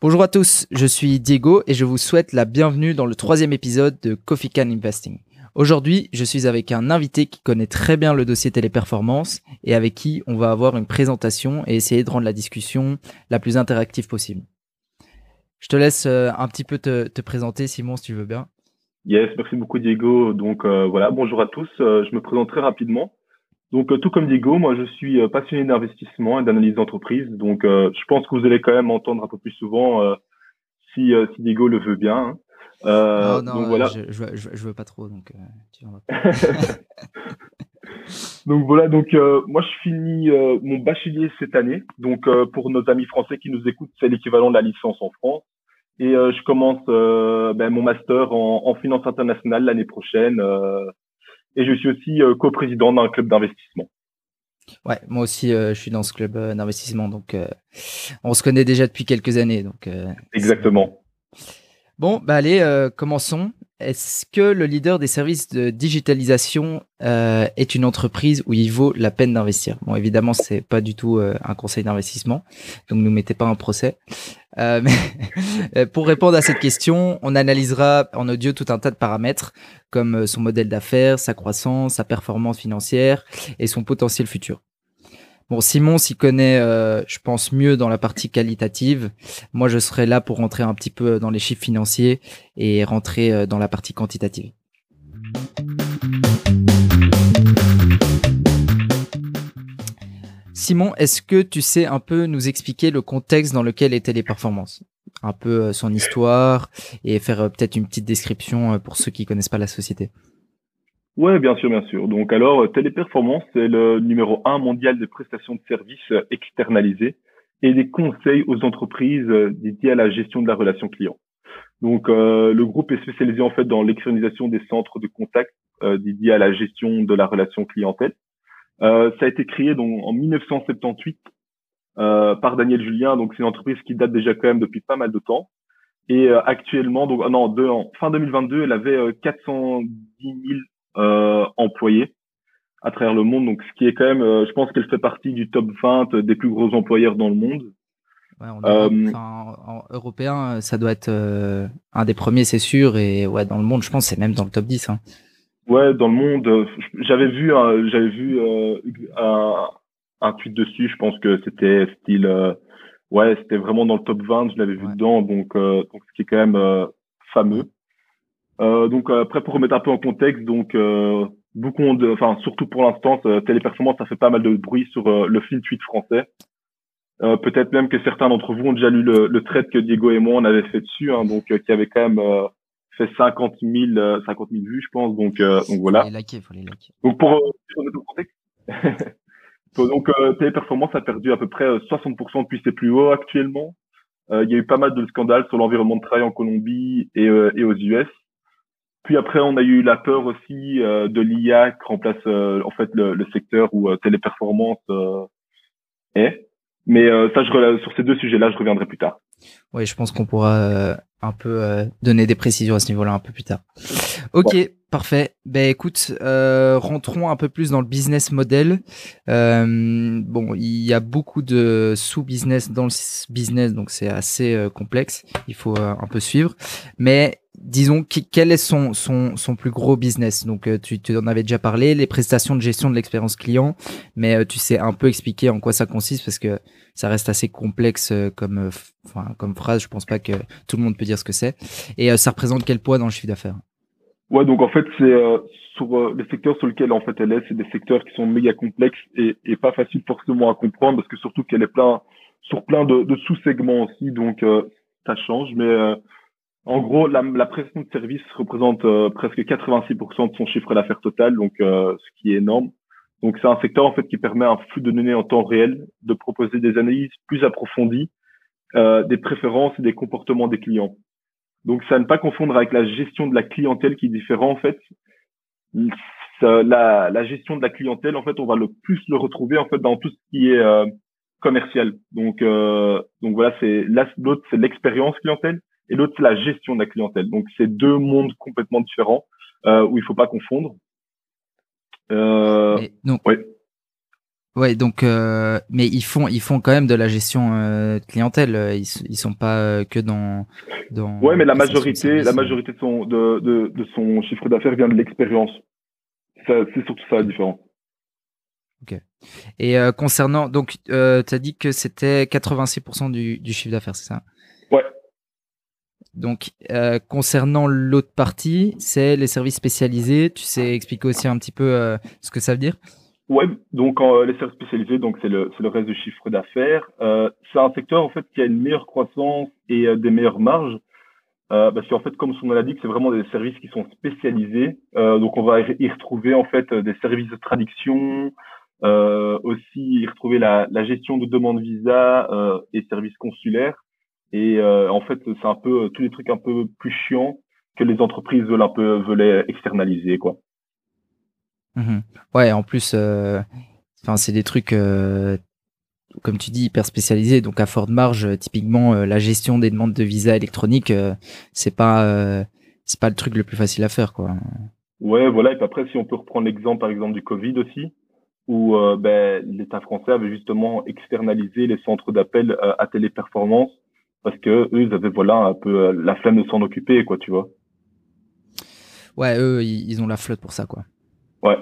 Bonjour à tous, je suis Diego et je vous souhaite la bienvenue dans le troisième épisode de Coffee Investing. Aujourd'hui, je suis avec un invité qui connaît très bien le dossier téléperformance et avec qui on va avoir une présentation et essayer de rendre la discussion la plus interactive possible. Je te laisse euh, un petit peu te, présenter, Simon, si tu veux bien. Yes, merci beaucoup, Diego. Donc euh, voilà, bonjour à tous. Euh, je me présente très rapidement. Donc, tout comme Diego, moi, je suis passionné d'investissement et d'analyse d'entreprise. Donc, je pense que vous allez quand même entendre un peu plus souvent si, si Diego le veut bien. Hein. Euh, non, non, voilà. je, je, je, veux pas trop, donc euh, tu donc voilà, donc euh, moi je finis euh, mon bachelier cette année. Donc pour nos amis français qui nous écoutent, c'est l'équivalent de la licence en France. Et je commence ben, mon master en, en finance internationale l'année prochaine. Et je suis aussi coprésident d'un club d'investissement. Ouais, moi aussi, je suis dans ce club d'investissement, donc on se connaît déjà depuis quelques années. Donc, Exactement. Bon, bah allez, euh, commençons. Est-ce que le leader des services de digitalisation euh, est une entreprise où il vaut la peine d'investir? Bon, évidemment, c'est pas du tout euh, un conseil d'investissement, donc ne mettez pas un procès. Mais pour répondre à cette question, on analysera en audio tout un tas de paramètres comme son modèle d'affaires, sa croissance, sa performance financière et son potentiel futur. Bon, Simon s'y connaît, euh, je pense, mieux dans la partie qualitative. Moi, je serai là pour rentrer un petit peu dans les chiffres financiers et rentrer euh, dans la partie quantitative. Simon, est-ce que tu sais un peu nous expliquer le contexte dans lequel étaient les performances? Un peu euh, son histoire et faire peut-être une petite description pour ceux qui connaissent pas la société. Ouais, bien sûr, bien sûr. Donc alors, euh, Téléperformance, c'est le numéro un mondial des prestations de services euh, externalisées et des conseils aux entreprises euh, dédiées à la gestion de la relation client. Donc le groupe est spécialisé en fait dans l'externalisation des centres de contact dédiés à la gestion de la relation clientèle. Ça a été créé donc en 1978 par Daniel Julien. Donc c'est une entreprise qui date déjà quand même depuis pas mal de temps. Et actuellement, donc ah non, de, en fin 2022, elle avait 410 000 euh, employés à travers le monde. Donc, ce qui est quand même, euh, je pense qu'elle fait partie du top 20 des plus gros employeurs dans le monde. Ouais, euh, en, européen, ça doit être un des premiers, c'est sûr. Et ouais, dans le monde, je pense, c'est même dans le top 10. Hein. Ouais, dans le monde, j'avais vu, j'avais vu un, un, tweet dessus. Je pense que c'était style, ouais, c'était vraiment dans le top 20. Je l'avais vu dedans, donc, donc ce qui est quand même fameux. Euh, donc après pour remettre un peu en contexte, donc euh, beaucoup enfin surtout pour l'instant, Téléperformance ça fait pas mal de bruit sur euh, le fil tweet français. Euh, peut-être même que certains d'entre vous ont déjà lu le, le trade que Diego et moi on avait fait dessus, hein, donc qui avait quand même fait 50 000, 50 000 vues, je pense. Donc, donc voilà. Faut les liker, faut les liker. Donc pour en contexte. donc Téléperformance a perdu à peu près 60% depuis ses plus hauts actuellement. il y a eu pas mal de scandales sur l'environnement de travail en Colombie et, et aux US. Puis après, on a eu la peur aussi euh, de l'IA qui remplace euh, en fait le, le secteur où euh, téléperformance est. Mais ça, je, sur ces deux sujets-là, je reviendrai plus tard. Oui, je pense qu'on pourra un peu donner des précisions à ce niveau-là un peu plus tard. Ok, parfait. Ben écoute, rentrons un peu plus dans le business model. bon, il y a beaucoup de sous-business dans le business, donc c'est assez complexe. Il faut un peu suivre. Mais disons, quel est son, son, son plus gros business? Donc, euh, tu, tu en avais déjà parlé, les prestations de gestion de l'expérience client, mais euh, tu sais un peu expliquer en quoi ça consiste parce que ça reste assez complexe euh, comme, enfin, comme phrase. Je pense pas que tout le monde peut dire ce que c'est. Et ça représente quel poids dans le chiffre d'affaires? Ouais, donc en fait, c'est sur les secteurs sur lesquels en fait elle est, c'est des secteurs qui sont méga complexes et, pas faciles forcément à comprendre parce que surtout qu'elle est plein sur plein de, sous-segments aussi, donc ça change, mais en gros, la, la prestation de service représente euh, presque 86% de son chiffre d'affaires total, donc euh, ce qui est énorme. Donc c'est un secteur en fait qui permet un flux de données en temps réel, de proposer des analyses plus approfondies, euh, des préférences et des comportements des clients. Donc ça ne pas confondre avec la gestion de la clientèle qui est différent en fait. La, la, gestion de la clientèle en fait on va le plus le retrouver en fait dans tout ce qui est euh, commercial. Donc donc voilà c'est l'autre c'est l'expérience clientèle et l'autre c'est la gestion de la clientèle. Donc c'est deux mondes complètement différents euh, où il faut pas confondre. Euh. Ouais. Ouais, donc, euh, mais ils font, ils font quand même de la gestion euh, clientèle. Ils, ils sont pas euh, que dans, dans. Ouais, mais la majorité, la majorité de son, de, de, de son chiffre d'affaires vient de l'expérience. C'est surtout ça la différence. Ok. Et concernant, donc, tu as dit que c'était 86% du, du chiffre d'affaires, c'est ça? Ouais. Donc, euh, concernant l'autre partie, c'est les services spécialisés. Tu sais expliquer aussi un petit peu euh, ce que ça veut dire? Ouais, donc euh, les services spécialisés, donc c'est le, le reste du chiffre d'affaires. Euh, c'est un secteur en fait qui a une meilleure croissance et euh, des meilleures marges. Euh, parce qu'en fait, comme son nom l'indique, c'est vraiment des services qui sont spécialisés. Euh, donc, on va y retrouver en fait des services de traduction, aussi y retrouver la, la, gestion de demandes visa et services consulaires. Et en fait, c'est un peu tous les trucs un peu plus chiants que les entreprises veulent un peu veulent externaliser, quoi. Mmh ouais, en plus, euh, enfin, c'est des trucs, euh, comme tu dis, hyper spécialisés. Donc, à forte marge, euh, typiquement, la gestion des demandes de visa électronique, c'est pas, c'est pas le truc le plus facile à faire, quoi. Ouais, voilà. Et puis après, si on peut reprendre l'exemple, par exemple, du Covid aussi, où ben, l'État français avait justement externalisé les centres d'appel à téléperformance parce que eux, ils avaient voilà un peu la flemme de s'en occuper, quoi, tu vois. Ouais, eux, ils ont la flotte pour ça, quoi. Ouais.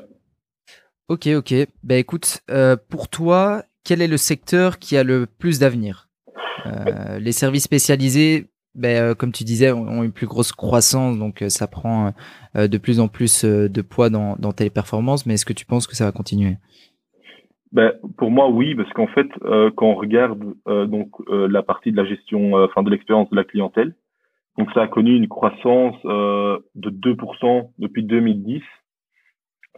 Ok, ok. Ben écoute, euh, pour toi, quel est le secteur qui a le plus d'avenir? Euh, Les services spécialisés, ben, euh, comme tu disais, ont une plus grosse croissance, donc euh, ça prend euh, de plus en plus de poids dans, dans tes performances. Mais est-ce que tu penses que ça va continuer? Ben, pour moi, oui, parce qu'en fait, quand on regarde donc la partie de la gestion, enfin de l'expérience de la clientèle, donc ça a connu une croissance de 2% depuis 2010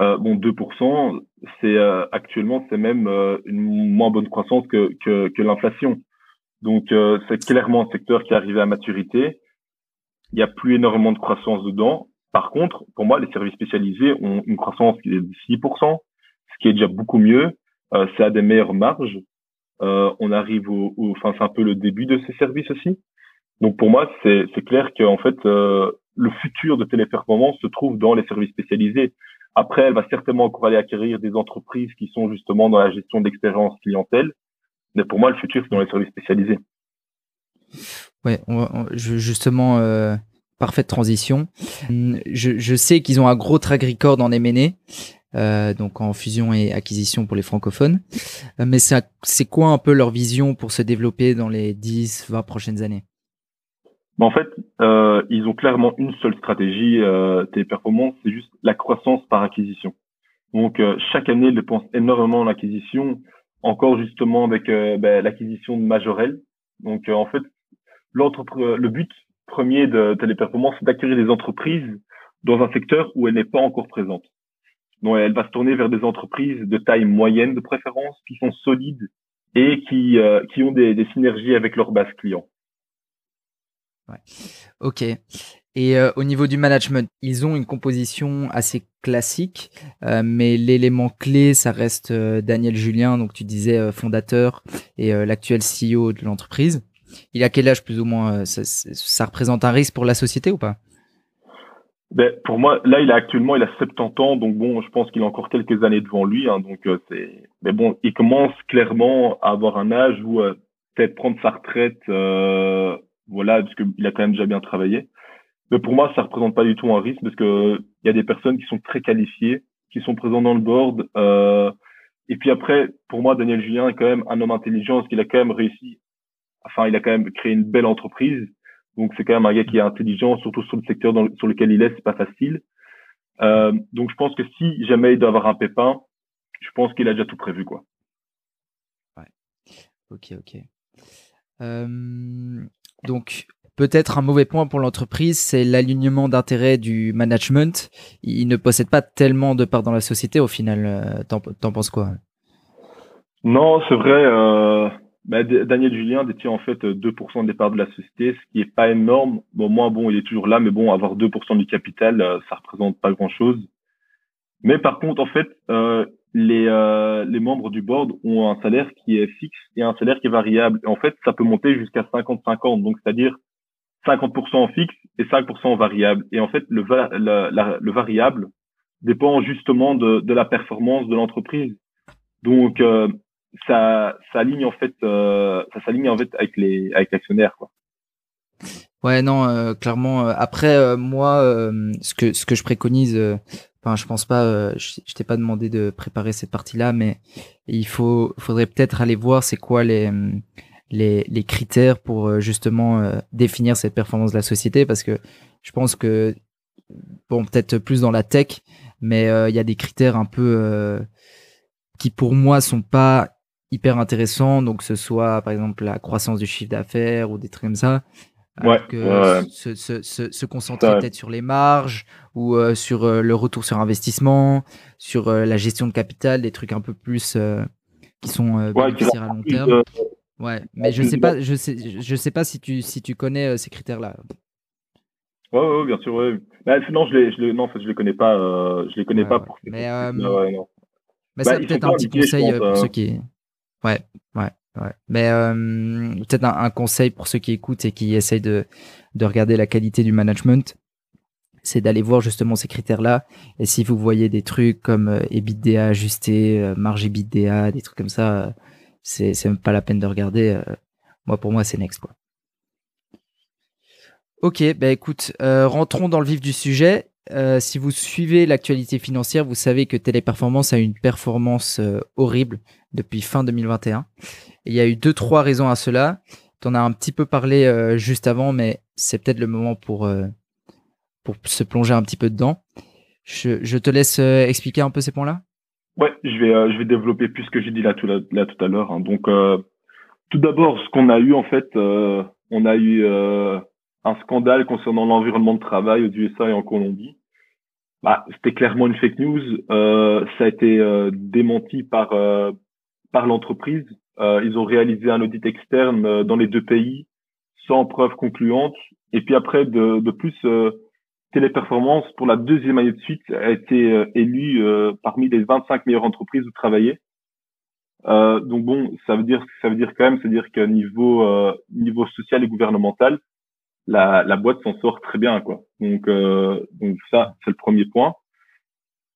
euh, bon, 2%, c'est euh, actuellement c'est même euh, une moins bonne croissance que que, que l'inflation. Donc euh, c'est clairement un secteur qui est arrivé à maturité. Il n'y a plus énormément de croissance dedans. Par contre, pour moi, les services spécialisés ont une croissance qui est de 6%, ce qui est déjà beaucoup mieux. c'est à des meilleures marges. on arrive au, enfin c'est un peu le début de ces services aussi. Donc pour moi, c'est clair qu'en fait le futur de téléperformance se trouve dans les services spécialisés. Après, elle va certainement encore aller acquérir des entreprises qui sont justement dans la gestion d'expérience clientèle. Mais pour moi, le futur, c'est dans les services spécialisés. Ouais, justement, euh, parfaite transition. Je, je sais qu'ils ont un gros track en M&A, euh, donc en fusion et acquisition pour les francophones. Euh, mais c'est quoi un peu leur vision pour se développer dans les 10, 20 prochaines années? En fait, euh, ils ont clairement une seule stratégie euh, Téléperformance, c'est juste la croissance par acquisition. Donc euh, chaque année, ils dépensent énormément en acquisition, encore justement avec euh, ben, l'acquisition de Majorel. Donc euh, en fait, le but premier de Téléperformance, c'est d'acquérir des entreprises dans un secteur où elle n'est pas encore présente. Donc elle va se tourner vers des entreprises de taille moyenne de préférence, qui sont solides et qui, qui ont des, des synergies avec leur base client. Ouais. Ok. Et euh, au niveau du management, ils ont une composition assez classique, euh, mais l'élément clé, ça reste euh, Daniel Julien, donc tu disais fondateur et l'actuel CEO de l'entreprise. Il a quel âge plus ou moins ça, représente un risque pour la société ou pas? Ben, Pour moi, là, il a actuellement il a 70 ans, donc bon, je pense qu'il a encore quelques années devant lui. Hein, donc c'est, mais bon, il commence clairement à avoir un âge où peut-être prendre sa retraite voilà, parce qu'il a quand même déjà bien travaillé. Mais pour moi, ça représente pas du tout un risque parce que il y a des personnes qui sont très qualifiées, qui sont présentes dans le board. Euh, et puis après, pour moi, Daniel Julien est quand même un homme intelligent parce qu'il a quand même réussi. Enfin, il a quand même créé une belle entreprise. Donc c'est quand même un gars qui est intelligent, surtout sur le secteur sur lequel il est, c'est pas facile. Euh, donc je pense que si jamais il doit avoir un pépin, je pense qu'il a déjà tout prévu, quoi. Ouais. Ok, ok. Euh, donc, peut-être un mauvais point pour l'entreprise, c'est l'alignement d'intérêts du management. Il ne possède pas tellement de parts dans la société au final. Euh, t'en, penses quoi? Non, c'est vrai. Euh, bah, Daniel Julien détient en fait 2% des parts de la société, ce qui est pas énorme. Bon, moi, bon, il est toujours là, mais bon, avoir 2% du capital, euh, ça représente pas grand-chose. Mais par contre, en fait, les, euh, les membres du board ont un salaire qui est fixe et un salaire qui est variable. En fait, ça peut monter jusqu'à 50-50, donc c'est-à-dire 50% en fixe et 5% en variable. Et en fait, le, le variable dépend justement de, de la performance de l'entreprise. Donc ça, ça aligne en fait, ça s'aligne en fait avec les avec l'actionnaire quoi. Ouais, non, clairement. après, moi, ce que ce que je préconise, enfin, je pense pas. je, je t'ai pas demandé de préparer cette partie-là, mais il faut, faudrait peut-être aller voir c'est quoi les les, les critères pour euh, justement euh, définir cette performance de la société parce que je pense que bon peut-être plus dans la tech mais euh, il y a des critères un peu qui pour moi sont pas hyper intéressants donc ce soit par exemple la croissance du chiffre d'affaires ou des trucs comme ça ouais, Se, se, se, concentrer peut-être sur les marges ou sur le retour sur investissement sur la gestion de capital des trucs un peu plus qui sont bénéficiaires à long terme Ouais, mais je sais pas, je sais, je sais pas si tu, si tu connais euh, ces critères-là. Ouais, ouais, bien sûr, ouais. Bah, non, je les, je les, non, en fait, je les connais pas, euh, je les connais pas pour. Mais, euh, mais ça, bah, peut-être un petit conseil pour ceux qui. Ouais, ouais, ouais. Mais peut-être un, conseil pour ceux qui écoutent et qui essayent de, de regarder la qualité du management, c'est d'aller voir justement ces critères-là. Et si vous voyez des trucs comme EBITDA ajusté, marge EBITDA, des trucs comme ça c'est même pas la peine de regarder. Euh, moi, pour moi, c'est next quoi. Ok, bah écoute, euh, rentrons dans le vif du sujet. Euh, si vous suivez l'actualité financière, vous savez que Téléperformance a une performance horrible depuis fin 2021. il y a eu deux, trois raisons à cela. Tu en as un petit peu parlé juste avant, mais c'est peut-être le moment pour, pour se plonger un petit peu dedans. Je, te laisse expliquer un peu ces points-là. Ouais, je vais, euh, je vais développer plus ce que j'ai dit là tout, là, tout à l'heure. Hein. Donc, euh, tout d'abord, ce qu'on a eu en fait, euh, on a eu un scandale concernant l'environnement de travail aux USA et en Colombie. Bah, c'était clairement une fake news. ça a été démenti par par l'entreprise. ils ont réalisé un audit externe dans les deux pays sans preuve concluante. Et puis après, de, de plus, Téléperformance, pour la deuxième année de suite, a été euh, élue euh, parmi les 25 meilleures entreprises où travailler. Euh, donc bon, ça veut dire, ça veut dire quand même, c'est dire qu'à niveau euh, niveau social et gouvernemental, la, la boîte s'en sort très bien, quoi. Donc donc ça, c'est le premier point.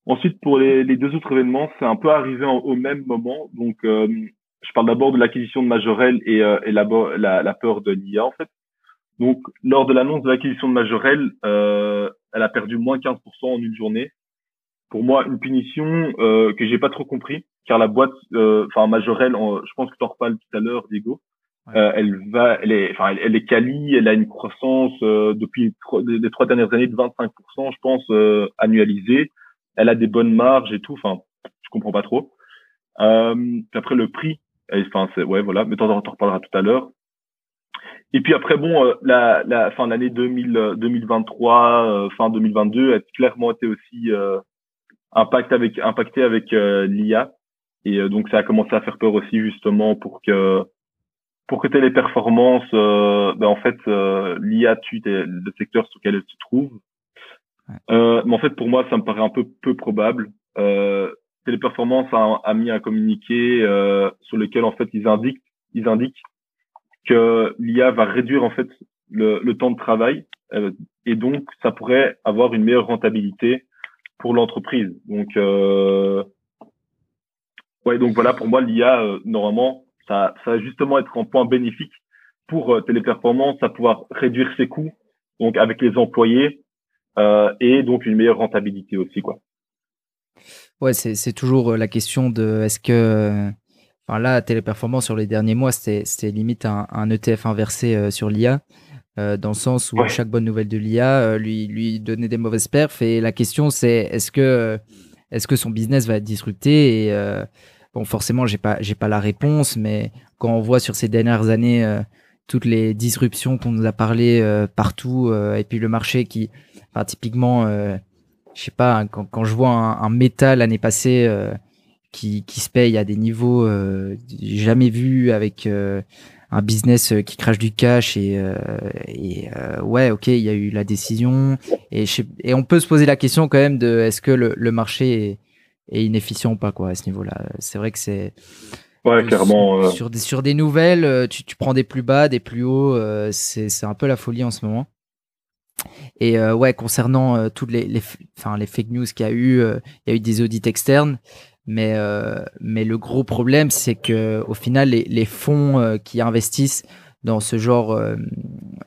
Ensuite, pour les, les deux autres événements, c'est un peu arrivé au même moment. Donc, je parle d'abord de l'acquisition de Majorel et, et la, la, la peur de l'IA, en fait. Donc, lors de l'annonce de l'acquisition de Majorel, euh, elle a perdu moins 15% en une journée. Pour moi, une punition euh, que j'ai pas trop compris, car la boîte, euh, enfin Majorel, je pense que tu en reparles tout à l'heure, Diego. Euh, elle va, elle est, enfin, elle, est quali, elle a une croissance euh, depuis les trois dernières années de 25%, je pense, euh, annualisée. Elle a des bonnes marges et tout. Enfin, je comprends pas trop. après le prix, enfin, ouais, voilà. Mais t'en, en reparlera tout à l'heure. Et puis après, bon, euh, la, la fin l'année 2000, 2023, euh, fin 2022 a clairement été aussi euh, impact avec, impacté avec l'IA. Et donc ça a commencé à faire peur aussi justement pour que pour que téléperformance, euh, ben en fait, l'IA tue le secteur sur lequel elle se trouve. Euh, mais en fait, pour moi, ça me paraît un peu peu probable. Euh, téléperformance a, a mis un communiqué sur lequel en fait ils indiquent ils indiquent que l'IA va réduire en fait le, le temps de travail euh, et donc ça pourrait avoir une meilleure rentabilité pour l'entreprise. Donc euh, ouais, donc voilà pour moi l'IA euh, normalement ça, ça va justement être un point bénéfique pour euh, Téléperformance, à pouvoir réduire ses coûts donc avec les employés et donc une meilleure rentabilité aussi quoi. Ouais, c'est toujours la question de est-ce que Enfin, là, Téléperformance, sur les derniers mois, c'était limite un, un, ETF inversé euh, sur l'IA, euh, dans le sens où chaque bonne nouvelle de l'IA euh, lui, lui donnait des mauvaises perfs. Et la question, c'est est-ce que, est que son business va être disrupté Et bon, forcément, j'ai pas, pas la réponse, mais quand on voit sur ces dernières années toutes les disruptions qu'on nous a parlé partout, et puis le marché qui, enfin, typiquement, je sais pas, hein, quand, je vois un, métal l'année passée qui, se paye à des niveaux euh, jamais vus avec euh, un business euh, qui crache du cash et, ouais ok il y a eu la décision. Et, et on peut se poser la question quand même de est-ce que le, le marché est, inefficient ou pas quoi à ce niveau-là. C'est vrai que c'est ouais clairement sur des sur des nouvelles tu, tu prends des plus bas des plus hauts c'est c'est un peu la folie en ce moment. Et ouais concernant toutes les les enfin les fake news qu'il y a eu il y a eu des audits externes Mais, mais le gros problème, c'est que au final, les, les fonds qui investissent dans ce genre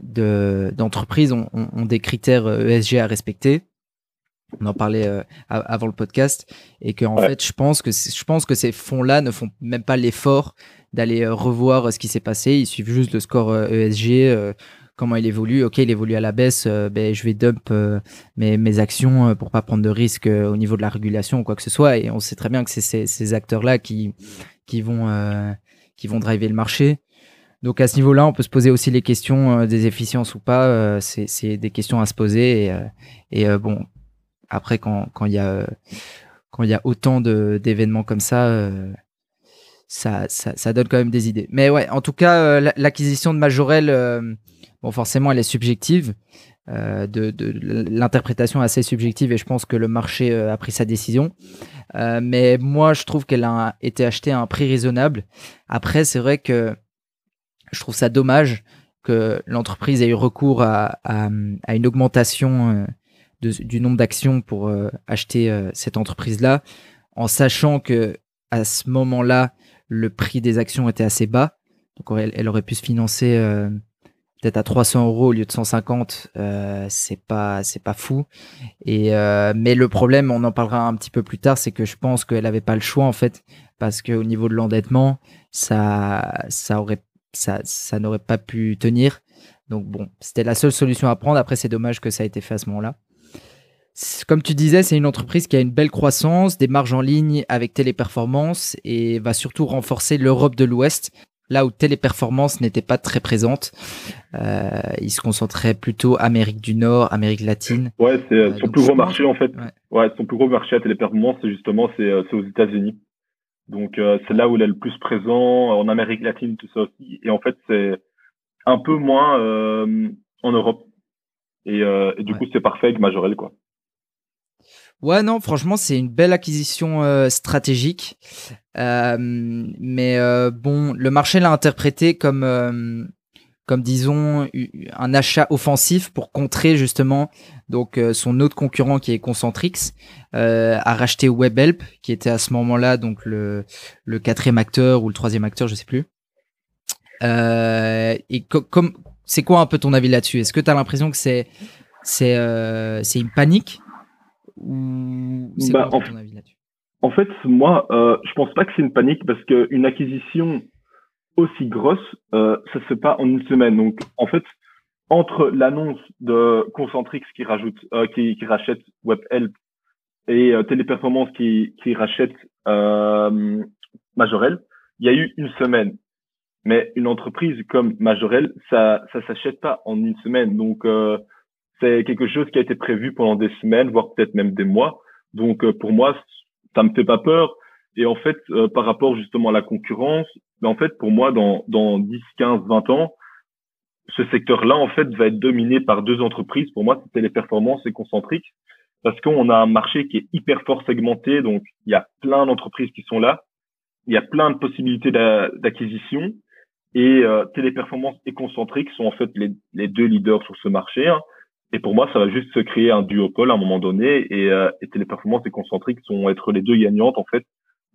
de d'entreprise ont, ont, des critères ESG à respecter on en parlait euh, avant le podcast et que en fait je pense que je pense que ces fonds là ne font même pas l'effort d'aller euh, revoir euh, ce qui s'est passé ils suivent juste le score ESG e comment il évolue ok il évolue à la baisse ben je vais dump mes, mes actions pour pas prendre de risques au niveau de la régulation ou quoi que ce soit et on sait très bien que c'est ces, ces acteurs là qui qui vont qui vont driver le marché donc à ce niveau-là, on peut se poser aussi les questions des efficiences ou pas. c'est des questions à se poser. Et, et bon, après, quand il y a quand y a autant d'événements comme ça, euh, ça, ça, ça, donne quand même des idées. Mais ouais, en tout cas, euh, l'acquisition de Majorel, euh, bon, forcément, elle est subjective. de, de l'interprétation assez subjective et je pense que le marché a pris sa décision. mais moi, je trouve qu'elle a été achetée à un prix raisonnable. Après, c'est vrai que je trouve ça dommage que l'entreprise ait eu recours à, à une augmentation du nombre d'actions pour euh, acheter euh, cette entreprise-là, en sachant que à ce moment-là, le prix des actions était assez bas. Donc elle, aurait pu se financer euh, peut-être à 300 euros au lieu de 150. c'est pas c'est pas fou. Et mais le problème, on en parlera un petit peu plus tard, c'est que je pense qu'elle avait pas le choix en fait, parce qu'au niveau de l'endettement, ça ça aurait ça ça n'aurait pas pu tenir. Donc bon, c'était la seule solution à prendre. Après, c'est dommage que ça a été fait à ce moment-là comme tu disais, c'est une entreprise qui a une belle croissance, des marges en ligne avec Téléperformance et va surtout renforcer l'Europe de l'Ouest, là où Téléperformance n'était pas très présente. Euh, il se concentrait plutôt Amérique du Nord, Amérique latine. Ouais, c'est euh, son plus gros marché en fait. Ouais. son plus gros marché à Téléperformance, c'est justement c'est euh, aux États-Unis. Donc euh, c'est là où il est le plus présent en Amérique latine, tout ça aussi. Et en fait, c'est un peu moins en Europe. Et, et du coup, c'est parfait avec Majorel, quoi. Ouais, non, franchement, c'est une belle acquisition euh, stratégique. Euh, mais euh, bon, le marché l'a interprété comme, comme disons, un achat offensif pour contrer justement donc son autre concurrent qui est Concentrix a racheté WebHelp, qui était à ce moment-là donc le, le quatrième acteur ou le troisième acteur, je sais plus. et comme c'est quoi un peu ton avis là-dessus? Est-ce que tu as l'impression que c'est c'est c'est une panique? Ou c'est bah, en, ton avis là-dessus? En fait, moi, euh, je pense pas que c'est une panique parce qu'une acquisition aussi grosse, euh, ça se fait pas en une semaine. Donc, en fait, entre l'annonce de Concentrix qui rajoute, euh, qui, qui rachète WebHelp et euh, Téléperformance qui, qui rachète euh, Majorel, il y a eu une semaine. Mais une entreprise comme Majorel, ça, ça s'achète pas en une semaine. Donc, c'est quelque chose qui a été prévu pendant des semaines, voire peut-être même des mois. Donc euh, pour moi, ça me fait pas peur. Et en fait, euh, par rapport justement à la concurrence, ben, en fait, pour moi, dans, dans 10, 15, 20 ans, ce secteur-là, en fait, va être dominé par deux entreprises. Pour moi, c'était les performances et concentriques. Parce qu'on a un marché qui est hyper fort segmenté. Donc, il y a plein d'entreprises qui sont là. Il y a plein de possibilités d'acquisition. Et euh, Téléperformance et Concentrique sont en fait les, les deux leaders sur ce marché. Hein. Et pour moi, ça va juste se créer un duopole à un moment donné et, euh, et Téléperformance et Concentrique sont être les deux gagnantes en fait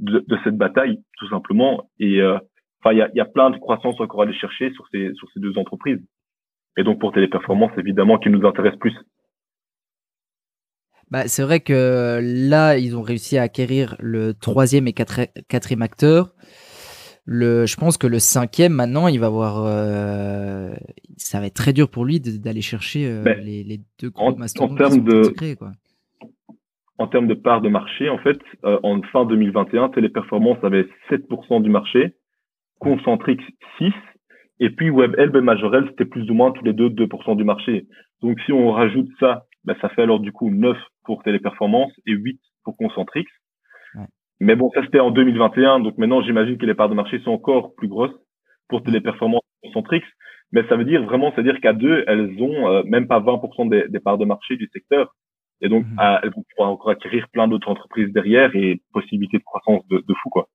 de, cette bataille, tout simplement. Et euh, enfin, il y a, y a plein de croissance encore à aller chercher sur ces sur ces deux entreprises. Et donc pour Téléperformance, évidemment, qui nous intéresse plus. Bah, c'est vrai que là, ils ont réussi à acquérir le troisième et quatrième acteur. Le, je pense que le cinquième, maintenant, il va avoir. Euh, ça va être très dur pour lui d'aller chercher euh, ben, les, les, deux gros mastodontes en termes de, quoi. En termes de part de marché, en fait, euh, en fin 2021, Téléperformance avait 7% du marché, Concentrix 6%, et puis WebHelp et Majorel, c'était plus ou moins tous les deux 2% du marché. Donc si on rajoute ça, ben, ça fait alors du coup 9 pour Téléperformance et 8 pour Concentrix. Mais bon, ça c'était en 2021, donc maintenant j'imagine que les parts de marché sont encore plus grosses pour Téléperformance Centrix. Mais ça veut dire vraiment, c'est-à-dire qu'à deux, elles ont euh, même pas 20% des, des, parts de marché du secteur. Et donc, mhm. elles vont pouvoir encore acquérir plein d'autres entreprises derrière et possibilité de croissance de, de fou, quoi.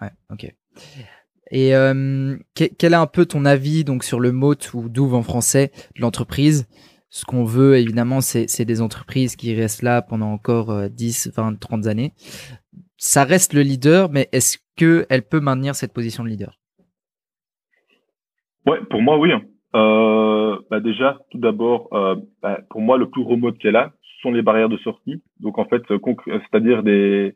Ouais, ok. Et euh, quel est un peu ton avis donc sur le mot ou douve en français de l'entreprise? Ce qu'on veut évidemment, c'est des entreprises qui restent là pendant encore 10, 20, 30 années ça reste le leader, mais est-ce qu'elle peut maintenir cette position de leader? Ouais, pour moi, oui. Hein. Euh, bah déjà, tout d'abord, euh, bah, pour moi, le plus gros mode qu'elle a, ce sont les barrières de sortie. Donc en fait, c'est-à-dire des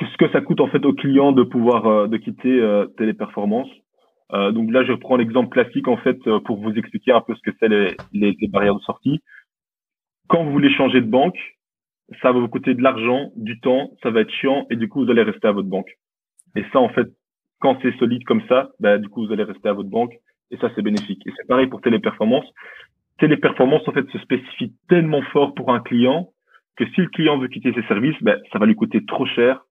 ce que ça coûte en fait aux clients de pouvoir de quitter Téléperformance? donc là, je reprends l'exemple classique en fait pour vous expliquer un peu ce que c'est les, les barrières de sortie. Quand vous voulez changer de banque, ça va vous coûter de l'argent, du temps, ça va être chiant et du coup vous allez rester à votre banque. Et ça en fait, quand c'est solide comme ça, bah, du coup vous allez rester à votre banque et ça c'est bénéfique. Et c'est pareil pour téléperformance. Téléperformance en fait se spécifie tellement fort pour un client que si le client veut quitter ses services, bah, ça va lui coûter trop cher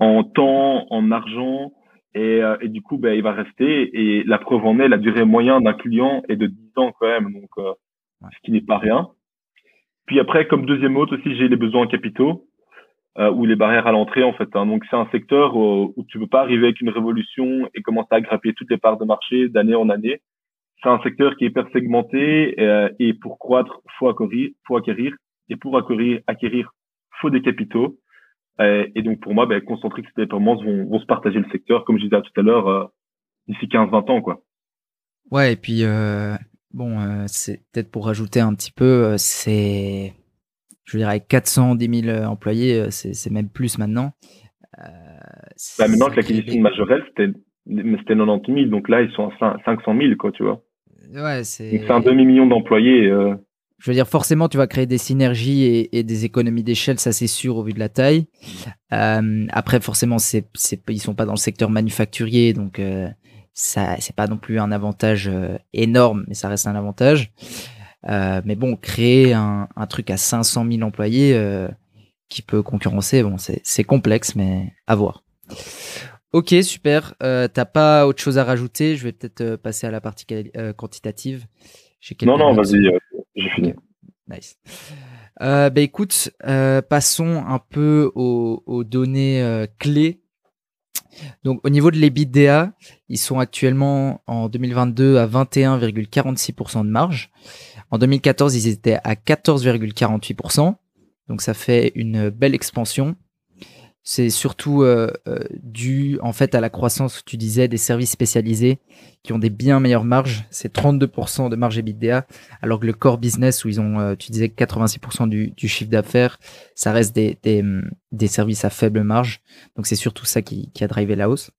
en temps, en argent et, euh, et du coup bah, il va rester et la preuve en est la durée moyenne d'un client est de 10 ans quand même donc euh, ce qui n'est pas rien. Puis après, comme deuxième autre aussi, j'ai les besoins capitaux euh, ou les barrières à l'entrée en fait. Hein. Donc c'est un secteur où, où tu veux pas arriver avec une révolution et commencer à grappiller toutes les parts de marché d'année en année. C'est un secteur qui est hyper segmenté euh, et pour croître, faut acquérir, faut acquérir et pour acquérir, acquérir, faut des capitaux. Euh, et donc pour moi, ben, Concentrix et Performance vont, vont se partager le secteur, comme je disais tout à l'heure, euh, d'ici 15-20 ans, quoi. Ouais, et puis euh, Bon, euh, c'est peut-être pour rajouter un petit peu, euh, c'est, je dirais, 410 000 employés, c'est même plus maintenant. bah maintenant que l'acquisition de Majorel, c'était c'était 90 000, donc là ils sont à 500 000, quoi, tu vois. Ouais, c'est. c'est un demi-million d'employés. Euh... Je veux dire, forcément, tu vas créer des synergies et, et des économies d'échelle, ça c'est sûr au vu de la taille. Euh, après, forcément, c'est, ils sont pas dans le secteur manufacturier, donc euh, ça c'est pas non plus un avantage euh, énorme, mais ça reste un avantage. Euh, mais bon, créer un, un, truc à 500 000 employés euh, qui peut concurrencer, bon, c'est complexe, mais à voir. Ok, super. Euh, T'as pas autre chose à rajouter? Je vais peut-être passer à la partie quantitative. Non, non, vas-y, j'ai fini. Okay. Nice. Bah écoute, passons un peu aux, aux données clés donc au niveau de l'EBITDA, ils sont actuellement en 2022 à 21,46% de marge. En 2014, ils étaient à 14,48%. Donc ça fait une belle expansion. C'est surtout euh, euh, dû en fait à la croissance, tu disais, des services spécialisés qui ont des bien meilleures marges. C'est 32% de marge EBITDA, alors que le core business où ils ont, euh, tu disais, 86% du, chiffre d'affaires, ça reste des, des, services à faible marge. Donc c'est surtout ça qui a drivé la hausse.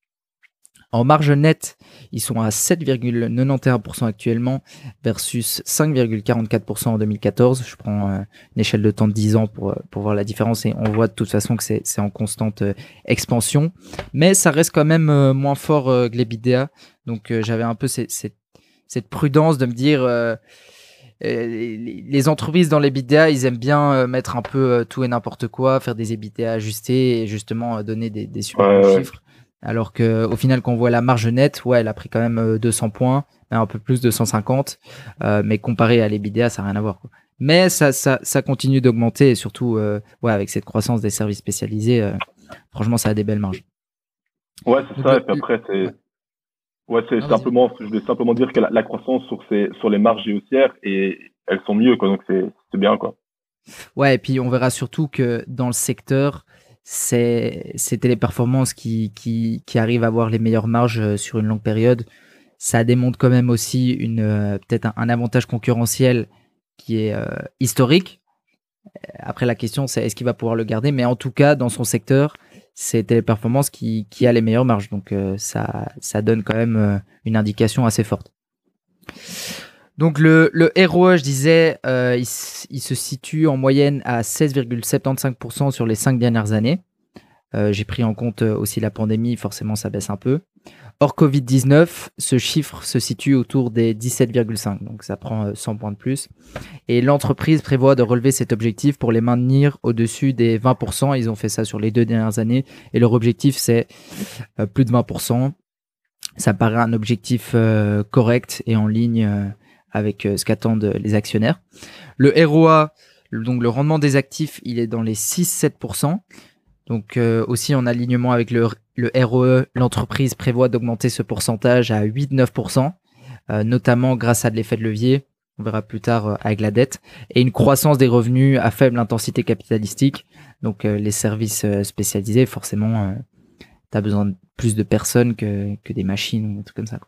En marge nette, ils sont à 7,91% actuellement versus 5,44% en 2014. Je prends euh, une échelle de temps de 10 ans pour, euh, pour voir la différence et on voit de toute façon que c'est en constante euh, expansion. Mais ça reste quand même moins fort que l'EBITDA. Donc j'avais un peu cette, cette, cette, prudence de me dire... les entreprises dans l'EBITDA, ils aiment bien mettre un peu tout et n'importe quoi, faire des EBITDA ajustés et justement donner des, des super ouais, chiffres. Alors que au final, quand on voit la marge nette, ouais, elle a pris quand même 200 euh, points, un peu plus de 150, euh, mais comparé à l'EBITDA, ça n'a rien à voir. Quoi. Mais ça, ça, ça continue d'augmenter et surtout, euh, ouais, avec cette croissance des services spécialisés, euh, franchement, ça a des belles marges. Ouais, c'est ça. Et puis après, c'est ouais, c'est simplement, je voulais simplement dire que la, la, croissance sur ces, sur les marges haussières et elles sont mieux, quoi. Donc c'est, c'est bien, quoi. Ouais, et puis on verra surtout que dans le secteur, c'est c'était les performances qui, qui, qui arrivent à avoir les meilleures marges euh, sur une longue période. Ça démontre quand même aussi une euh, peut-être un, avantage concurrentiel qui est euh, historique. Après la question c'est est-ce qu'il va pouvoir le garder, mais en tout cas dans son secteur c'est Téléperformance qui, qui a les meilleures marges, donc ça ça donne quand même une indication assez forte. Donc le, le ROE, je disais, euh, il, se situe en moyenne à 16,75% sur les cinq dernières années. Euh, J'ai pris en compte euh, aussi la pandémie, forcément ça baisse un peu. Hors Covid-19, ce chiffre se situe autour des 17,5, donc ça prend 100 euh, points de plus. Et l'entreprise prévoit de relever cet objectif pour les maintenir au-dessus des 20%. Ils ont fait ça sur les deux dernières années et leur objectif c'est plus de 20%. Ça paraît un objectif correct et en ligne avec euh, ce qu'attendent les actionnaires. Le ROA, donc le rendement des actifs, il est dans les 6-7%. Donc euh, aussi en alignement avec le, ROE, l'entreprise prévoit d'augmenter ce pourcentage à 8-9%, euh, notamment grâce à de l'effet de levier, on verra plus tard avec la dette, et une croissance des revenus à faible intensité capitalistique. Donc les services spécialisés, forcément, tu as besoin de plus de personnes que des machines ou des trucs comme ça.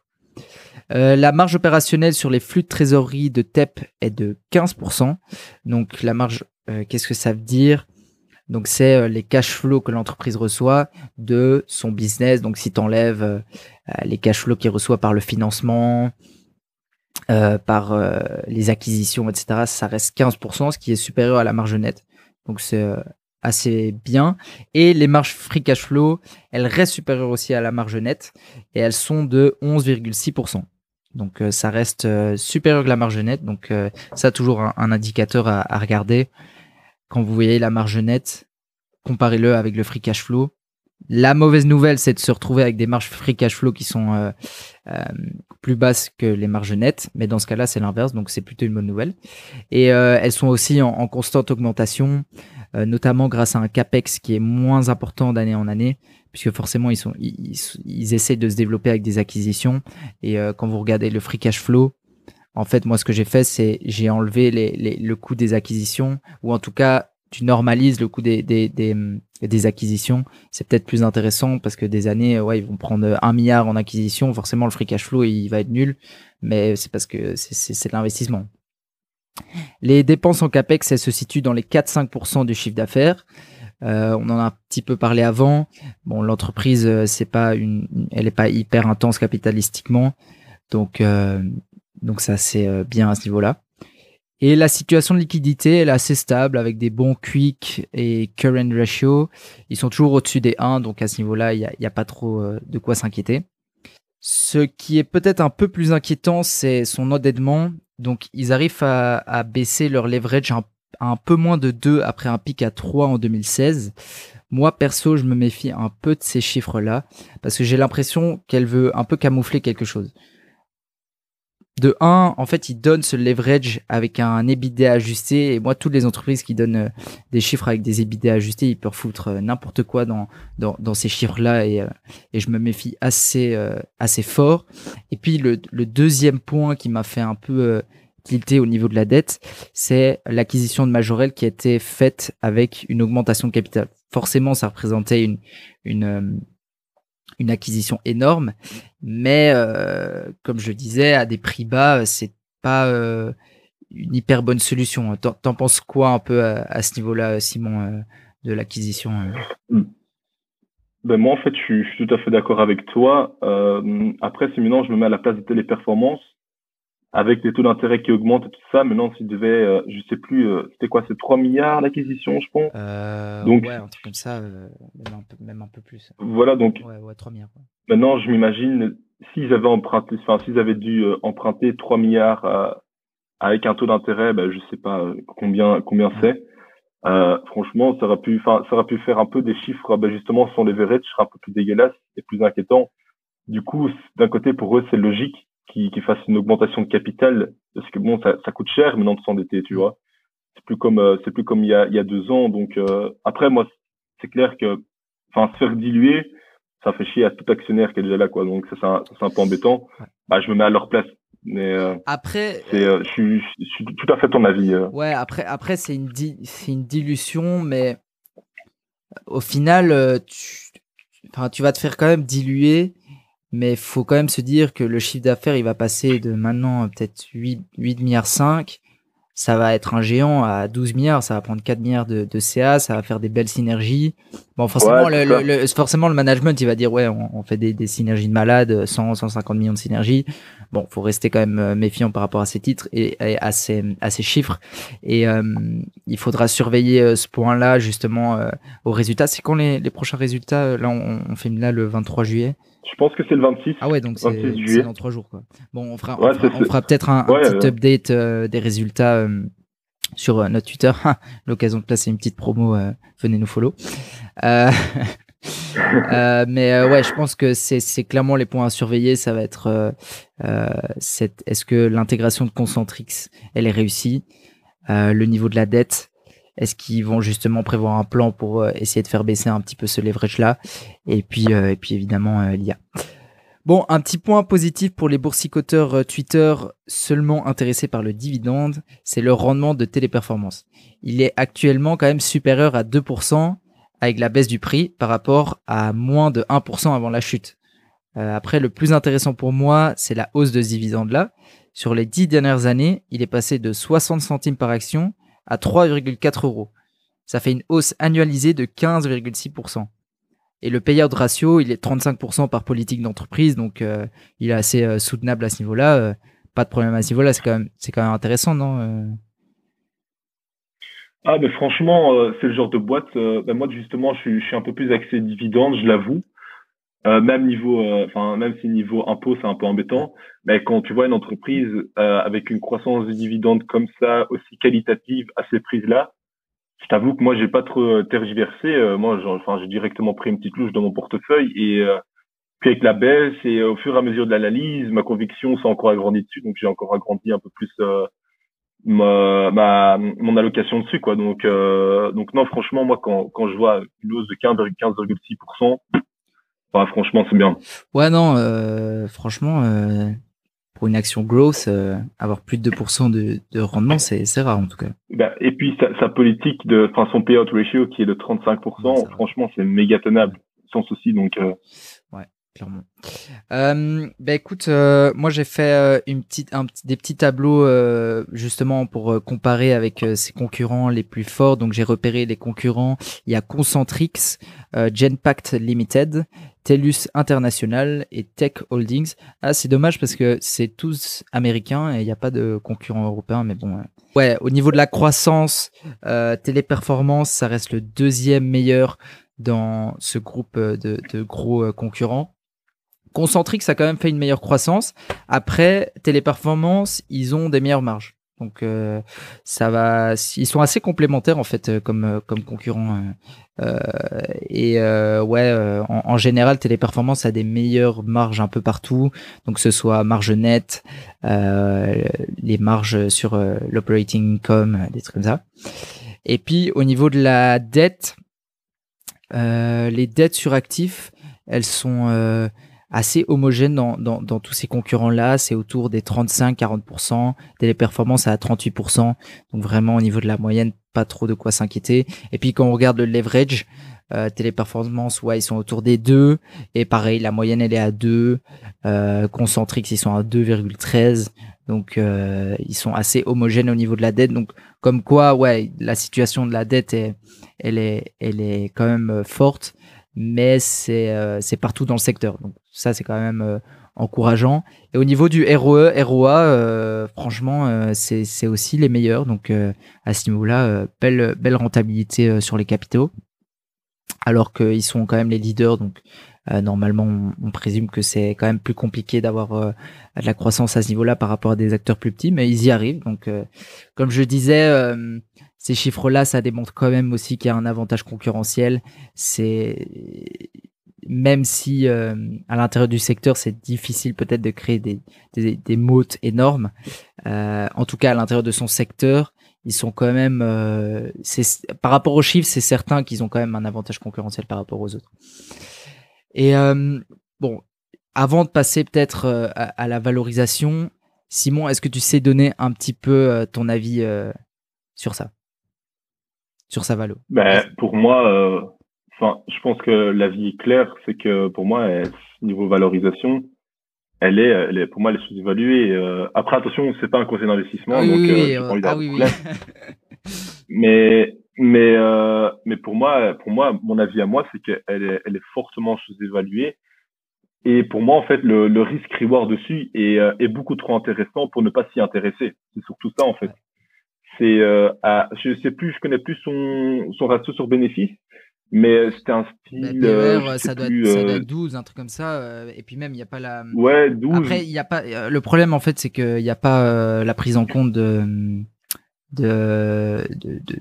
La marge opérationnelle sur les flux de trésorerie de TEP est de 15%. Donc la marge, qu'est-ce que ça veut dire? Donc c'est euh, les cash flows que l'entreprise reçoit de son business. Donc si tu enlèves euh, les cash flows qu'il reçoit par le financement, euh, par les acquisitions, etc., ça reste 15%, ce qui est supérieur à la marge nette. Donc c'est assez bien. Et les marges free cash flow, elles restent supérieures aussi à la marge nette et elles sont de 11,6%. Donc ça reste supérieur que la marge nette. Donc ça toujours un, indicateur à, regarder quand vous voyez la marge nette, comparez-le avec le free cash flow. La mauvaise nouvelle, c'est de se retrouver avec des marges free cash flow qui sont euh, euh, plus basses que les marges nettes, mais dans ce cas-là, c'est l'inverse, donc c'est plutôt une bonne nouvelle. Et euh, elles sont aussi en, constante augmentation, notamment grâce à un capex qui est moins important d'année en année, puisque forcément ils sont essaient de se développer avec des acquisitions. Et quand vous regardez le free cash flow, en fait, moi, ce que j'ai fait, c'est j'ai enlevé les, le coût des acquisitions, ou en tout cas, tu normalises le coût des, acquisitions. C'est peut-être plus intéressant parce que des années, ouais, ils vont prendre un milliard en acquisition. Forcément, le free cash flow, il va être nul, mais c'est parce que c'est de l'investissement. Les dépenses en capex, elles se situent dans les 4-5% du chiffre d'affaires. Euh, on en a un petit peu parlé avant. Bon, l'entreprise, euh, elle est pas hyper intense capitalistiquement, donc euh, donc ça c'est bien à ce niveau-là. Et la situation de liquidité, elle est assez stable avec des bons quick et current ratio. Ils sont toujours au-dessus des 1, donc à ce niveau-là, il n'y a, pas trop de quoi s'inquiéter. Ce qui est peut-être un peu plus inquiétant, c'est son endettement. Donc ils arrivent à, baisser leur leverage à un peu moins de 2 après un pic à 3 en 2016. Moi, perso, je me méfie un peu de ces chiffres-là parce que j'ai l'impression qu'elle veut un peu camoufler quelque chose de 1, en fait, ils donnent ce leverage avec un EBITDA ajusté. Et moi, toutes les entreprises qui donnent euh, des chiffres avec des EBITDA ajustés, ils peuvent foutre euh, n'importe quoi dans, dans, dans ces chiffres-là. Et, euh, et je me méfie assez, assez fort. Et puis, le, le deuxième point qui m'a fait un peu tilter au niveau de la dette, c'est l'acquisition de Majorel qui a été faite avec une augmentation de capital. Forcément, ça représentait une, une, une acquisition énorme, mais euh, comme je disais, à des prix bas, c'est pas euh, une hyper bonne solution. T'en penses quoi un peu à, ce niveau-là, Simon, euh, de l'acquisition hmm. ben moi, en fait, je suis, tout à fait d'accord avec toi. après, si maintenant je me mets à la place de Téléperformance, avec les taux d'intérêt qui augmentent et tout ça, maintenant, s'il devait, euh, je sais plus, euh, c'était quoi, c'est 3 milliards l'acquisition, je pense. Euh, donc, ouais, un truc comme ça, euh, même, un peu, plus. Voilà, donc. Ouais, ouais 3 milliards. Maintenant, je m'imagine, s'ils avaient emprunté, enfin, s'ils avaient dû emprunter 3 milliards avec un taux d'intérêt, ben, je sais pas combien, combien c'est. franchement, ça aurait pu, enfin, ça aurait pu faire un peu des chiffres, ben, justement, sans les leverage, un peu plus dégueulasse et plus inquiétant. Du coup, d'un côté, pour eux, c'est logique qui, qui fasse une augmentation de capital parce que bon ça, ça coûte cher maintenant de s'endetter tu vois. C'est plus comme euh, c'est plus comme il y a il y a deux ans donc euh, après moi c'est clair que enfin se faire diluer ça fait chier à tout actionnaire qui est déjà là quoi. Donc c'est un, c'est un peu embêtant. Bah je me mets à leur place mais euh, après c'est je, suis, je suis tout à fait ton avis ouais après après c'est une c'est une dilution mais au final tu enfin tu vas te faire quand même diluer mais il faut quand même se dire que le chiffre d'affaires, il va passer de maintenant peut-être 8, 8 milliards 5 ça va être un géant à 12 milliards, ça va prendre 4 milliards de, de CA, ça va faire des belles synergies. Bon, forcément, le, le, forcément, le management, il va dire, ouais, on, on fait des, des, synergies de malades, 100, 150 millions de synergies. Bon, faut rester quand même euh, méfiant par rapport à ces titres et, à, ces, à ces chiffres. Et euh, il faudra surveiller euh, ce point-là, justement, aux résultats. C'est quand les, les prochains résultats Là, on, on fait là le 23 juillet? Je pense que c'est le 26. Ah ouais, donc c'est dans trois jours. Quoi. Bon, on fera, on fera, peut-être un, petit update euh, des résultats euh, sur euh, notre Twitter. L'occasion de placer une petite promo. venez nous follow. mais ouais, je pense que c'est clairement les points à surveiller. Ça va être est-ce que l'intégration de Concentrix elle est réussie, le niveau de la dette. Est-ce qu'ils vont justement prévoir un plan pour euh, essayer de faire baisser un petit peu ce leverage là Et puis, euh, et puis évidemment, euh, l'IA. Bon, un petit point positif pour les boursicoteurs euh, Twitter seulement intéressés par le dividende, c'est le rendement de téléperformance. Il est actuellement quand même supérieur à 2% avec la baisse du prix par rapport à moins de 1% avant la chute. Euh, après, le plus intéressant pour moi, c'est la hausse de ce dividende-là. Sur les 10 dernières années, il est passé de 60 centimes par action à 3,4 euros. Ça fait une hausse annualisée de 15,6%. Et le payout ratio, il est 35% par politique d'entreprise, donc euh, il est assez euh, soutenable à ce niveau-là. Pas de problème à ce niveau-là, c'est quand quand même intéressant, non Ah, mais franchement, c'est le genre de boîte. Ben moi, justement, je suis, je suis, un peu plus axé dividende, je l'avoue. même niveau, enfin, même si niveau impôt, c'est un peu embêtant. Mais quand tu vois une entreprise avec une croissance de dividende comme ça, aussi qualitative à ces prises-là, je t'avoue que moi j'ai pas trop euh, tergiversé. Euh, moi, enfin, j'ai directement pris une petite louche dans mon portefeuille et euh, puis avec la baisse et au fur et à mesure de l'analyse, ma conviction s'est encore agrandie dessus. Donc j'ai encore agrandi un peu plus ma, ma, mon allocation dessus, quoi. Donc donc non, franchement, moi quand quand je vois une hausse de 15,6%, bah, franchement c'est bien. Ouais non, franchement pour une action growth, euh, avoir plus de 2% de, de rendement, c'est rare en tout cas. Bah, et puis sa, politique de, enfin son payout ratio qui est de 35%, franchement c'est méga tenable, sans souci. Donc euh... clairement. Euh, bah écoute, euh, moi j'ai fait euh, une petite, un, des petits tableaux justement pour comparer avec ses concurrents les plus forts. Donc j'ai repéré les concurrents. Il y a Concentrix, Genpact Limited, TELUS International et Tech Holdings. Ah, c'est dommage parce que c'est tous américains et il n'y a pas de concurrents européens, mais bon. Ouais, au niveau de la croissance, téléperformance, ça reste le deuxième meilleur dans ce groupe de, de gros concurrents. Concentrique, ça a quand même fait une meilleure croissance. Après, téléperformance, ils ont des meilleures marges. Donc euh, ça va, ils sont assez complémentaires en fait euh, comme euh, comme concurrents. et ouais, en, général, Téléperformance a des meilleures marges un peu partout. Donc que ce soit marge nette, les marges sur l'operating income, des trucs comme ça. Et puis au niveau de la dette, les dettes sur actifs, elles sont assez homogène dans, dans, dans tous ces concurrents-là. C'est autour des 35-40%, téléperformance à 38%. Donc vraiment au niveau de la moyenne, pas trop de quoi s'inquiéter. Et puis quand on regarde le leverage, euh, téléperformance, ouais, ils sont autour des 2. Et pareil, la moyenne, elle est à 2. Euh, Concentrix, ils sont à 2,13. Donc euh, ils sont assez homogènes au niveau de la dette. Donc comme quoi, ouais, la situation de la dette est, elle est, elle est quand même euh, forte mais c'est euh, partout dans le secteur. Ça c'est quand même euh, encourageant. Et au niveau du ROE, ROA, euh, franchement c'est c'est aussi les meilleurs. Donc à ce niveau-là, belle belle rentabilité sur les capitaux, alors qu'ils sont quand même les leaders. Donc normalement on, on, présume que c'est quand même plus compliqué d'avoir de la croissance à ce niveau-là par rapport à des acteurs plus petits, mais ils y arrivent. Donc comme je disais ces chiffres-là, ça démontre quand même aussi qu'il y a un avantage concurrentiel. C'est même si euh, à l'intérieur du secteur, c'est difficile peut-être de créer des, des, des mots énormes. Euh, en tout cas, à l'intérieur de son secteur, ils sont quand même, euh, par rapport aux chiffres, c'est certain qu'ils ont quand même un avantage concurrentiel par rapport aux autres. Et bon, avant de passer peut-être à, la valorisation, Simon, est-ce que tu sais donner un petit peu ton avis sur ça? Sur sa valo? Ben, Pour moi, enfin, je pense que la vie est claire, c'est que pour moi, niveau valorisation, elle est, elle est, pour moi, elle est sous-évaluée. Euh, après, attention, c'est pas un conseil d'investissement, donc oui, euh, ah, oui, oui. mais, mais, euh, mais pour moi, pour moi, mon avis à moi, c'est qu'elle est, elle est fortement sous-évaluée. Et pour moi, en fait, le, le risque-reward dessus est, euh, est beaucoup trop intéressant pour ne pas s'y intéresser. C'est surtout ça, en fait c'est euh, je sais plus, je connais plus son son ratio sur bénéfice, mais c'était un style. Bah, euh, ça, doit être, ça, doit être, 12, un truc comme ça. Euh, et puis même, il n'y a pas la. Ouais, 12. Après, il y a pas. Euh, le problème, en fait, c'est qu'il n'y a pas la prise en compte de de de de,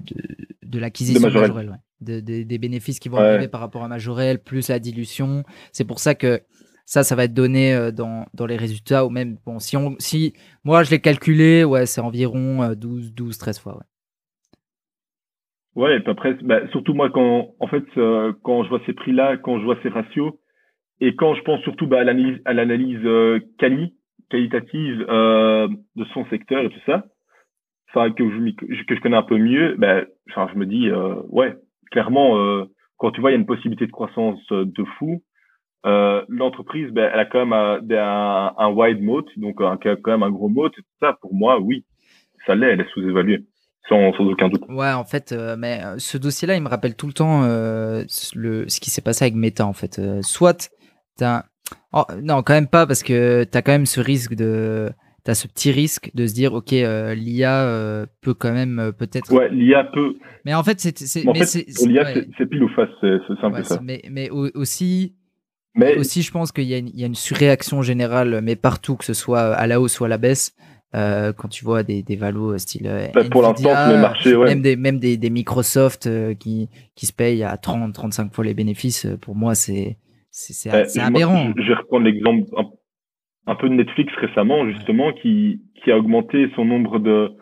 de, l'acquisition de Majorel, ouais. de, des bénéfices qui vont arriver par rapport à Majorel plus la dilution. C'est pour ça que ça, ça va être donné euh, dans, dans les résultats ou même, bon, si on, si, moi, je l'ai calculé, ouais, c'est environ 12, 12, 13 fois, ouais. Ouais, et puis après, bah, surtout moi, quand, en fait, euh, quand je vois ces prix-là, quand je vois ces ratios, et quand je pense surtout bah, à l'analyse, à l'analyse euh, quali, qualitative euh, de son secteur et tout ça, que je, que je connais un peu mieux, ben, enfin, je me dis, euh, ouais, clairement, euh, quand tu vois, il y a une possibilité de croissance de fou. Euh, l'entreprise, ben, elle a quand même un, un, wide moat, donc un, quand même un gros moat. Et tout ça, pour moi, oui, ça l'est, elle est sous-évaluée. Sans, sans, aucun doute. Ouais, en fait, mais ce dossier-là, il me rappelle tout le temps le, ce qui s'est passé avec Meta, en fait. soit Oh, non, quand même pas, parce que tu as quand même ce risque de. Tu as ce petit risque de se dire, OK, euh, l'IA euh, peut quand même euh, peut-être. Ouais, l'IA peut. Mais en fait, c'est. En fait, pour l'IA, c'est pile ou face, c'est simple ça. Mais, mais aussi. Mais aussi, je pense qu'il y, y, a une surréaction générale, mais partout, que ce soit à la hausse ou à la baisse. Quand tu vois des, des valos style bah, pour l'instant le marché ouais. même des même des, des Microsoft qui qui se payent à 30 35 fois les bénéfices pour moi c'est c'est euh, aberrant. je, vais reprendre l'exemple un, peu de Netflix récemment, justement, qui, qui a augmenté son nombre de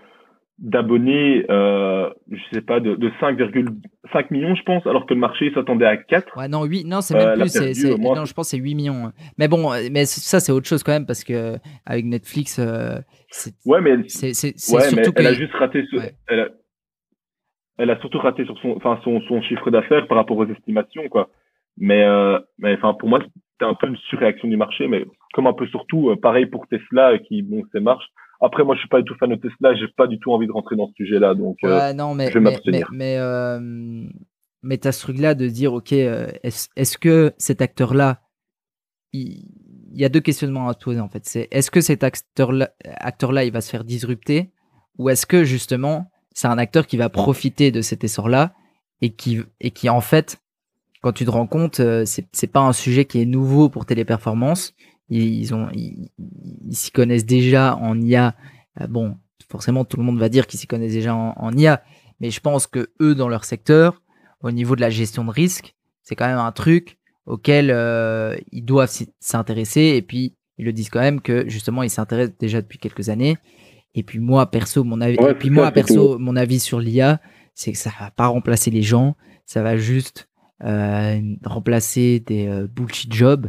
d'abonnés, euh, je sais pas, de, de 5,5 millions, je pense, alors que le marché s'attendait à 4. Ouais, non, 8, non, c'est même euh, plus, c'est, non, je pense c'est 8 millions. Mais bon, mais ça, c'est autre chose quand même, parce que avec Netflix, euh, c'est, ouais, mais, c'est, c'est, ouais, mais elle a juste raté, ce, elle, a, elle a surtout raté sur son, enfin, son, son chiffre d'affaires par rapport aux estimations, quoi. Mais, euh, mais enfin, pour moi, c'était un peu une surréaction du marché, mais comme un peu surtout, euh, pareil pour Tesla, qui, bon, c'est marche. Après, moi, je suis pas du tout fan de Tesla, j'ai pas du tout envie de rentrer dans ce sujet-là, donc euh, non, mais, je vais m'abstenir. Mais, mais, mais, tu as ce truc-là de dire, OK, est-ce est que cet acteur-là, il, y a deux questionnements à te poser, en fait. C'est est-ce que cet acteur-là, acteur-là, il va se faire disrupter, ou est-ce que, justement, c'est un acteur qui va profiter de cet essor-là et qui, et qui, en fait, quand tu te rends compte, euh, c'est c'est pas un sujet qui est nouveau pour Téléperformance. Ils ont, ils s'y connaissent déjà en IA. Euh, bon, forcément, tout le monde va dire qu'ils s'y connaissent déjà en, IA, mais je pense que eux, dans leur secteur, au niveau de la gestion de risque, c'est quand même un truc auquel euh, ils doivent s'intéresser. Et puis, ils le disent quand même que justement, ils s'intéressent déjà depuis quelques années. Et puis moi, perso, mon avis, et puis moi, perso, mon avis sur l'IA, c'est que ça va pas remplacer les gens. Ça va juste euh, remplacer des euh, bullshit jobs.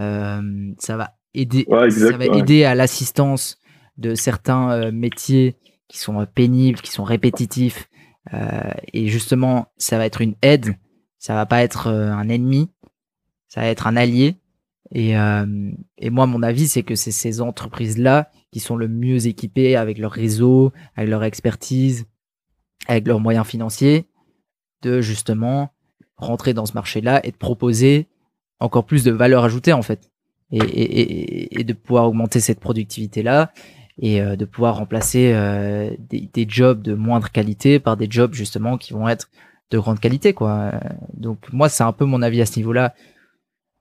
Euh, ça va aider, ça va aider à l'assistance de certains métiers qui sont pénibles, qui sont répétitifs. et justement, ça va être une aide. Ça va pas être un ennemi. Ça va être un allié. Et, et moi, mon avis, c'est que c'est ces entreprises-là qui sont le mieux équipées avec leur réseau, avec leur expertise, avec leurs moyens financiers, de justement rentrer dans ce marché-là et de proposer encore plus de valeur ajoutée en fait et, et, et de pouvoir augmenter cette productivité-là et euh, de pouvoir remplacer euh, des, des, jobs de moindre qualité par des jobs justement qui vont être de grande qualité quoi. Donc moi c'est un peu mon avis à ce niveau-là.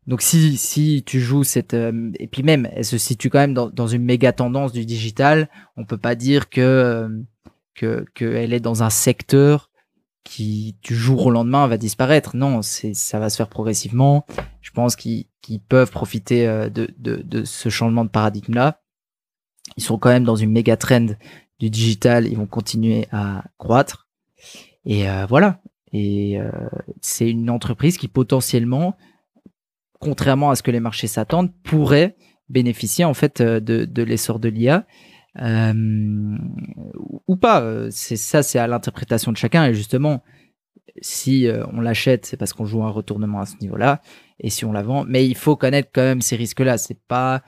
Donc si si tu joues cette euh, et puis même elle se situe quand même dans, dans une méga tendance du digital, on peut pas dire que que qu'elle est dans un secteur qui du jour au lendemain va disparaître. Non, c'est ça va se faire progressivement. Je pense qu'ils peuvent profiter euh, de, de, de, ce changement de paradigme là. Ils sont quand même dans une méga trend du digital. Ils vont continuer à croître. Et euh, voilà. Et euh, c'est une entreprise qui potentiellement, contrairement à ce que les marchés s'attendent, pourrait bénéficier en fait de, de l'essor de l'IA euh, ou pas. C'est ça, c'est à l'interprétation de chacun. Et justement, si euh, on l'achète, c'est parce qu'on joue un retournement à ce niveau-là. Et si on la vend, mais il faut connaître quand même ces risques-là. C'est pas,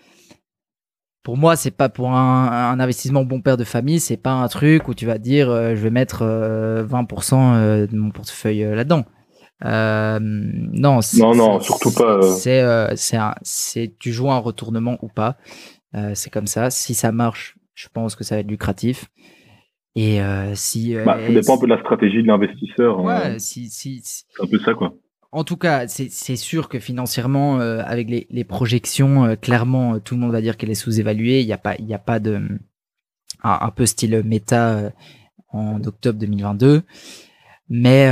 pour moi, c'est pas pour un, investissement bon père de famille. C'est pas un truc où tu vas dire, euh, je vais mettre 20% de mon portefeuille là-dedans. non, non, non, surtout pas. C'est, c'est, tu joues un retournement ou pas. c'est comme ça. Si ça marche, je pense que ça va être lucratif. Et euh, si. Euh, bah, ça dépend un peu de la stratégie de l'investisseur. Ouais, hein. si, si, C'est un peu ça, quoi. En tout cas, c'est sûr que financièrement, euh, avec les, les projections, clairement, tout le monde va dire qu'elle est sous-évaluée. Il n'y a pas, il y a pas de un, un peu style méta en octobre 2022, mais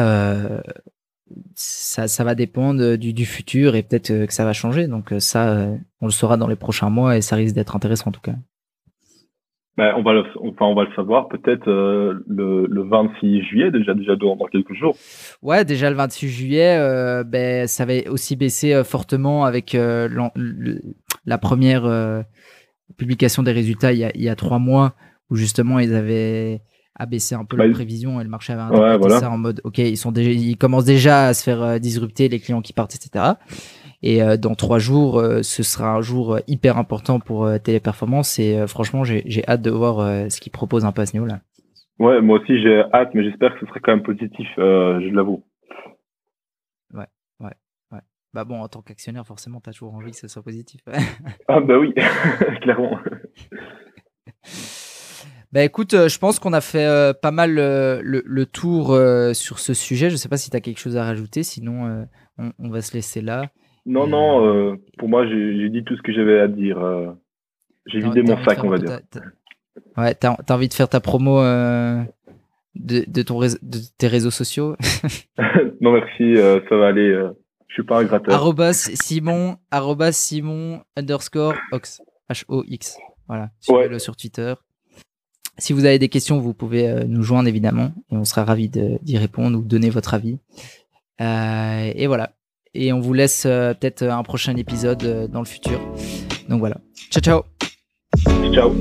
ça, ça va dépendre du, du futur et peut-être que ça va changer. Donc ça, on le saura dans les prochains mois et ça risque d'être intéressant en tout cas. Ben, on va le, enfin, on va le savoir peut-être euh, le, le 26 juillet, déjà, déjà dans, quelques jours. Ouais, déjà le 26 juillet, euh, ben, ça va aussi baisser euh, fortement avec la première publication des résultats il y, a, il y, a, trois mois, où justement ils avaient abaissé un peu bah, leurs prévisions et le marché avait ouais, voilà. ça en mode, ok, ils, sont déjà, ils commencent déjà à se faire disrupter, les clients qui partent, etc. Et euh, dans trois jours, euh, ce sera un jour hyper important pour euh, Téléperformance. Et franchement, j'ai hâte de voir ce qu'ils proposent un peu à ce niveau-là. Ouais, moi aussi j'ai hâte, mais j'espère que ce sera quand même positif, je l'avoue. Ouais, ouais, ouais. Bah bon, en tant qu'actionnaire, forcément, tu as toujours envie que ce soit positif. ah bah oui, clairement. Bah écoute, je pense qu'on a fait pas mal le, le, tour sur ce sujet. Je sais pas si tu as quelque chose à rajouter, sinon on, on, va se laisser là. Non, non, euh, pour moi, j'ai dit tout ce que j'avais à dire. Euh, j'ai vidé mon sac, on va dire. Ouais, t'as as envie de faire ta promo euh, de, de, ton de tes réseaux sociaux? Non, merci, euh, ça va aller. Euh, je suis pas un gratteur. Arrobas Simon, arrobas Simon underscore Ox. H-O-X. Voilà, suivez-le Ouais. sur Twitter. Si vous avez des questions, vous pouvez euh, nous joindre évidemment et on sera ravis d'y répondre ou de donner votre avis. Euh, et voilà. Et on vous laisse euh, peut-être un prochain épisode euh, dans le futur. Donc voilà. Ciao, ciao. Ciao.